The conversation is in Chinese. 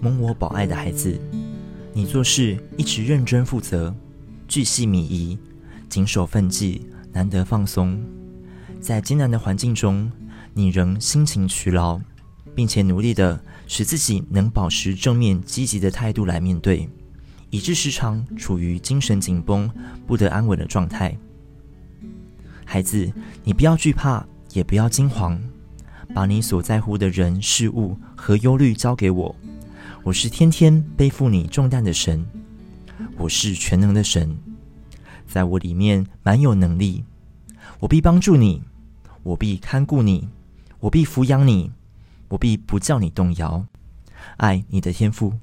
蒙我保爱的孩子，你做事一直认真负责，巨细靡遗，谨守分际，难得放松。在艰难的环境中，你仍辛勤劬劳，并且努力的使自己能保持正面积极的态度来面对，以致时常处于精神紧绷、不得安稳的状态。孩子，你不要惧怕，也不要惊慌，把你所在乎的人事物和忧虑交给我。我是天天背负你重担的神，我是全能的神，在我里面满有能力，我必帮助你，我必看顾你，我必抚养你，我必不叫你动摇。爱你的天赋。